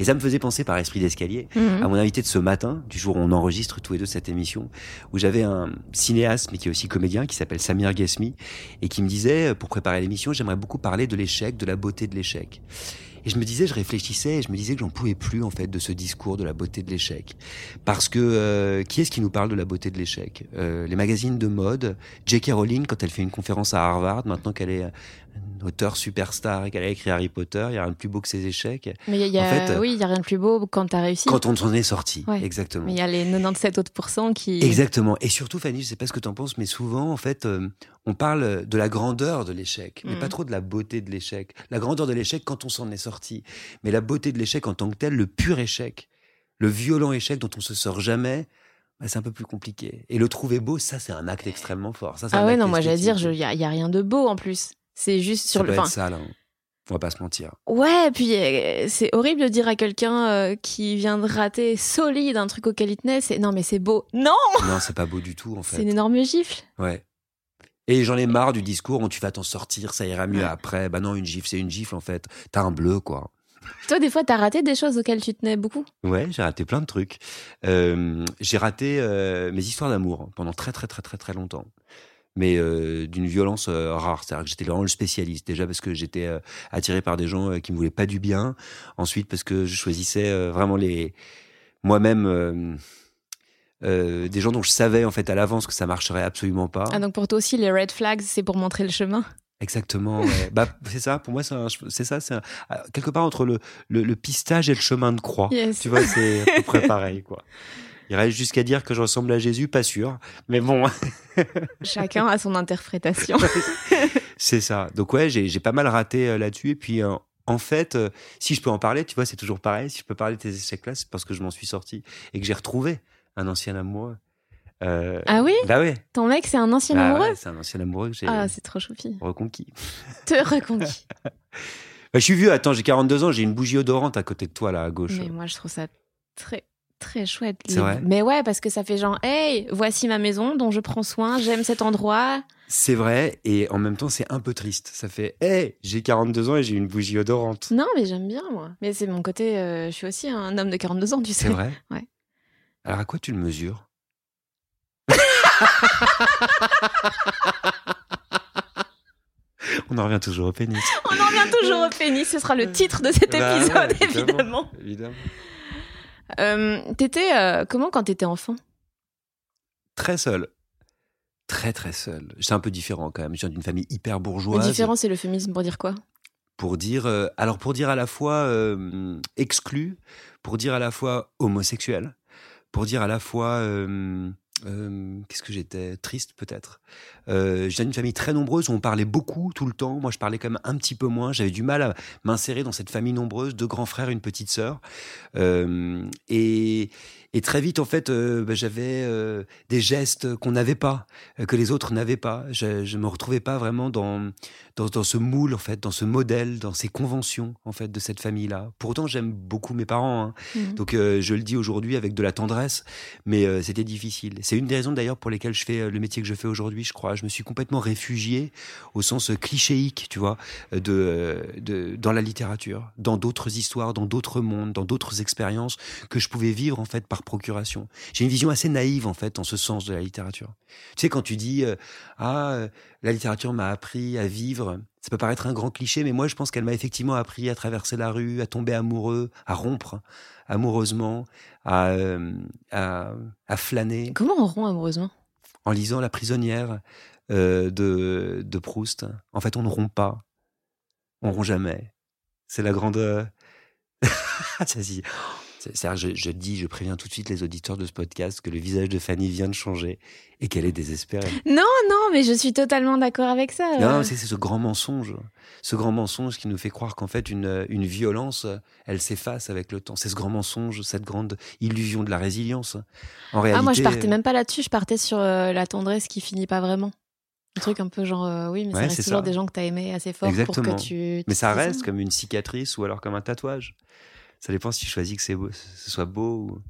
Et ça me faisait penser par esprit d'escalier à mon invité de ce matin, du jour où on enregistre tous les deux cette émission, où j'avais un cinéaste, mais qui est aussi comédien, qui s'appelle Samir Ghesmi, et qui me disait, pour préparer l'émission, j'aimerais beaucoup parler de l'échec, de la beauté de l'échec. Et je me disais, je réfléchissais, et je me disais que j'en pouvais plus en fait de ce discours de la beauté de l'échec, parce que euh, qui est-ce qui nous parle de la beauté de l'échec? Euh, Les magazines de mode, J.K. Rowling quand elle fait une conférence à Harvard, maintenant qu'elle est une auteure superstar et qu'elle a écrit Harry Potter, il y a rien de plus beau que ses échecs. Mais il y a, En fait, oui, il y a rien de plus beau quand t'as réussi. Quand on s'en est sorti, Ouais. exactement. Mais il y a les 97 autres pourcents qui. Exactement. Et surtout, Fanny, je sais pas ce que tu en penses, mais souvent, en fait, euh, on parle de la grandeur de l'échec, mais Mm. pas trop de la beauté de l'échec. La grandeur de l'échec quand on s'en est sorti, mais la beauté de l'échec en tant que tel, le pur échec, le violent échec dont on se sort jamais. bah, c'est un peu plus compliqué. Et le trouver beau, ça, c'est un acte extrêmement fort. Ça, c'est Ah ouais, non, moi j'allais dire, il y, a- rien de beau en plus. C'est juste Ça sur le. être enfin, sale, hein. On va pas se mentir. Ouais, puis euh, c'est horrible de dire à quelqu'un euh, qui vient de rater solide un truc auquel il tenait, c'est non mais c'est beau. Non, Non, c'est pas beau du tout, en c'est fait. une énorme gifle. Ouais. Et j'en ai marre du discours où tu vas t'en sortir, ça ira mieux Ouais. après. Bah non, une gifle, c'est une gifle, en fait. T'as un bleu, quoi. Toi, des fois, t'as raté des choses auxquelles tu tenais beaucoup? Ouais, j'ai raté plein de trucs. Euh, j'ai raté euh, mes histoires d'amour pendant très très très très très longtemps. Mais euh, d'une violence euh, rare, c'est-à-dire que j'étais vraiment le spécialiste. Déjà parce que j'étais euh, attiré par des gens euh, qui me voulaient pas du bien. Ensuite parce que je choisissais euh, vraiment les moi-même euh, des gens dont je savais en fait à l'avance que ça marcherait absolument pas. Ah donc pour toi aussi, les red flags, c'est pour montrer le chemin? Exactement. ouais. bah c'est ça. Pour moi, c'est ça. C'est ah, quelque part entre le, le, le pistage et le chemin de croix. Yes. Tu vois, c'est à peu près pareil, quoi. Il reste jusqu'à dire que je ressemble à Jésus, pas sûr. Mais bon, Chacun a son interprétation. c'est ça. Donc ouais, j'ai j'ai pas mal raté euh, là-dessus. Et puis, euh, en fait, euh, si je peux en parler, tu vois, c'est toujours pareil. Si je peux parler de tes échecs-là, c'est parce que je m'en suis sorti et que j'ai retrouvé un ancien amoureux. Euh, Ah oui? Bah ouais. Ton mec, c'est un ancien Bah amoureux? ouais, c'est un ancien amoureux que j'ai Ah, c'est trop choupi. reconquis. Te reconquis. Bah, je suis vieux. Attends, j'ai 42 ans. J'ai une bougie odorante à côté de toi, là, à gauche. Mais moi, je trouve ça très, très chouette. C'est Les- vrai? Mais ouais, parce que ça fait genre, hey, voici ma maison dont je prends soin, j'aime cet endroit. C'est vrai, et en même temps, c'est un peu triste. Ça fait, hé, j'ai 42 ans et j'ai une bougie odorante. Non, mais j'aime bien, moi. Mais c'est mon côté, euh, je suis aussi un homme de 42 ans, tu sais. C'est vrai? Ouais. Alors, à quoi tu le mesures? On en revient toujours au pénis. On en revient toujours au pénis, ce sera le titre de cet Bah épisode, ouais, évidemment. Évidemment. Euh, t'étais euh, comment quand t'étais enfant? Très seul. Très, très seul. C'est un peu différent quand même. Je viens d'une famille hyper bourgeoise. Différent, c'est l'euphémisme pour dire quoi? Pour dire euh, alors pour dire à la fois euh, exclu, pour dire à la fois homosexuel, pour dire à la fois euh, euh, qu'est-ce que j'étais triste peut-être. Euh, viens d'une famille très nombreuse où on parlait beaucoup tout le temps. Moi, je parlais quand même un petit peu moins. J'avais du mal à m'insérer dans cette famille nombreuse, deux grands frères, une petite sœur, Euh, et et très vite, en fait, bah, j'avais des gestes qu'on n'avait pas, que les autres n'avaient pas. Je, je me retrouvais pas vraiment dans, dans dans ce moule, en fait, dans ce modèle, dans ces conventions, en fait, de cette famille-là. Pour autant, j'aime beaucoup mes parents. hein. Mhm. Donc, je le dis aujourd'hui avec de la tendresse, mais c'était difficile. C'est une des raisons d'ailleurs pour lesquelles je fais euh, le métier que je fais aujourd'hui, je crois. Je me suis complètement réfugié au sens euh, clichéique, tu vois, euh, de, de dans la littérature, dans d'autres histoires, dans d'autres mondes, dans d'autres expériences que je pouvais vivre en fait par procuration. J'ai une vision assez naïve en fait en ce sens de la littérature. Tu sais quand tu dis ah la littérature m'a appris à vivre, Ça peut paraître un grand cliché, mais moi, je pense qu'elle m'a effectivement appris à traverser la rue, à tomber amoureux, à rompre amoureusement, à, euh, à, à flâner. Comment on rompt amoureusement? En lisant La prisonnière euh, de, de Proust. En fait, on ne rompt pas. On rompt jamais. C'est la grande. Ça, c'est-à-dire, je, je dis, je préviens tout de suite les auditeurs de ce podcast que le visage de Fanny vient de changer et qu'elle est désespérée. Non, non, mais je suis totalement d'accord avec ça. Non, euh. c'est ce grand mensonge, ce grand mensonge qui nous fait croire qu'en fait une, une violence, elle s'efface avec le temps. C'est ce grand mensonge, cette grande illusion de la résilience. En réalité, Ah, moi, je partais même pas là-dessus. Je partais sur euh, la tendresse qui finit pas vraiment. Un truc un peu genre, euh, oui, mais Ouais, ça reste c'est toujours ça. des gens que t'as aimé assez fort Exactement. pour que tu. Mais ça tu- reste comme une cicatrice ou alors comme un tatouage. Ça dépend si tu choisis que ce soit beau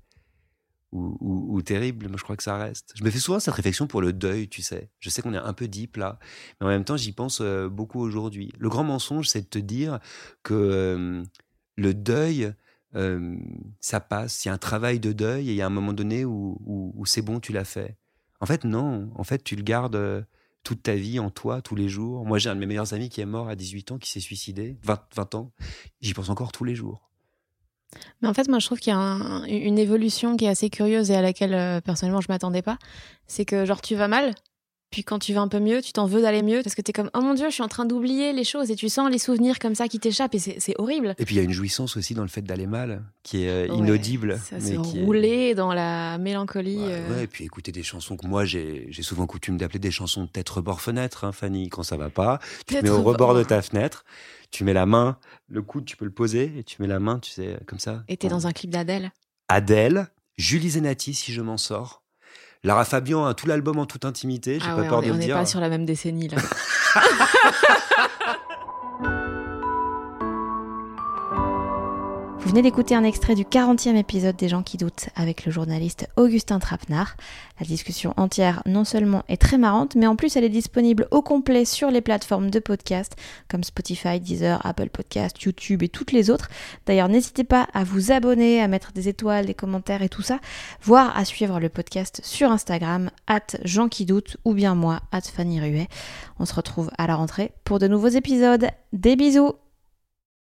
ou, terrible. Moi, je crois que ça reste. Je me fais souvent cette réflexion pour le deuil, tu sais. Je sais qu'on est un peu deep là, mais en même temps, j'y pense euh, beaucoup aujourd'hui. Le grand mensonge, c'est de te dire que euh, le deuil, euh, ça passe. Il y a un travail de deuil et il y a un moment donné où, c'est bon, tu l'as fait. En fait, non. En fait, tu le gardes. toute ta vie en toi, tous les jours. Moi, j'ai un de mes meilleurs amis qui est mort à 18 ans, qui s'est suicidé, 20, 20 ans. J'y pense encore tous les jours. Mais en fait, moi, je trouve qu'il y a un- une évolution qui est assez curieuse et à laquelle, euh, personnellement, je m'attendais pas. C'est que, genre, tu vas mal, puis quand tu vas un peu mieux, tu t'en veux d'aller mieux parce que t'es comme, oh mon dieu, je suis en train d'oublier les choses et tu sens les souvenirs comme ça qui t'échappent et c'est horrible. Et puis, il y a une jouissance aussi dans le fait d'aller mal, qui est euh, Ouais, inaudible. Ça s'est est- roulé dans la mélancolie. Ouais, euh. ouais, et puis écouter des chansons que moi, j'ai j'ai souvent coutume d'appeler des chansons de tête rebord-fenêtre, hein, Fanny, quand ça va pas. Tu te mets au rebord. rebord de ta fenêtre, tu mets la main, le coude, tu peux le poser, et tu mets la main, tu sais, comme ça. Et t'es dans un clip d'Adèle. Adèle, Julie Zenati, si je m'en sors. Lara Fabian a tout l'album en toute intimité, j'ai Ah pas ouais, peur on de le on n'est dire. pas sur la même décennie là. Vous venez d'écouter un extrait du 40e épisode des gens qui doutent avec le journaliste Augustin Trapenard. La discussion entière non seulement est très marrante, mais en plus elle est disponible au complet sur les plateformes de podcast comme Spotify, Deezer, Apple Podcast, YouTube et toutes les autres. D'ailleurs, n'hésitez pas à vous abonner, à mettre des étoiles, des commentaires et tout ça, voire à suivre le podcast sur Instagram, at Jean qui doute, ou bien moi, at Fanny Ruet. On se retrouve à la rentrée pour de nouveaux épisodes. Des bisous